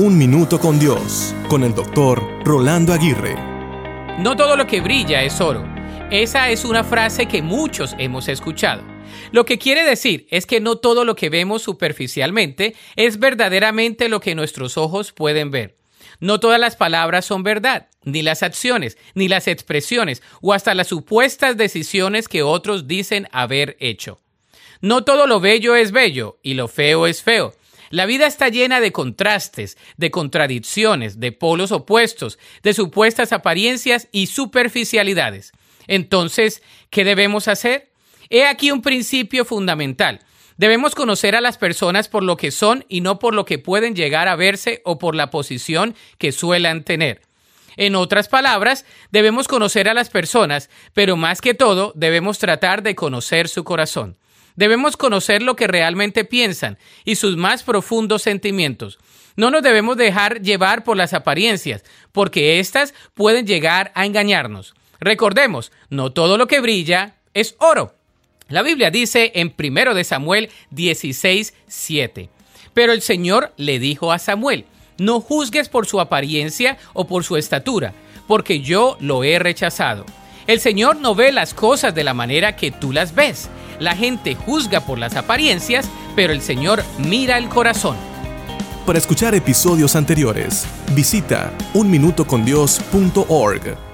Un Minuto con Dios, con el doctor Rolando Aguirre. No todo lo que brilla es oro. Esa es una frase que muchos hemos escuchado. Lo que quiere decir es que no todo lo que vemos superficialmente es verdaderamente lo que nuestros ojos pueden ver. No todas las palabras son verdad, ni las acciones, ni las expresiones, o hasta las supuestas decisiones que otros dicen haber hecho. No todo lo bello es bello, y lo feo es feo. La vida está llena de contrastes, de contradicciones, de polos opuestos, de supuestas apariencias y superficialidades. Entonces, ¿qué debemos hacer? He aquí un principio fundamental. Debemos conocer a las personas por lo que son y no por lo que pueden llegar a verse o por la posición que suelan tener. En otras palabras, debemos conocer a las personas, pero más que todo debemos tratar de conocer su corazón. Debemos conocer lo que realmente piensan y sus más profundos sentimientos. No nos debemos dejar llevar por las apariencias, porque éstas pueden llegar a engañarnos. Recordemos, no todo lo que brilla es oro. La Biblia dice en 1 de Samuel 16, 7. Pero el Señor le dijo a Samuel, no juzgues por su apariencia o por su estatura, porque yo lo he rechazado. El Señor no ve las cosas de la manera que tú las ves. La gente juzga por las apariencias, pero el Señor mira el corazón. Para escuchar episodios anteriores, visita unminutocondios.org.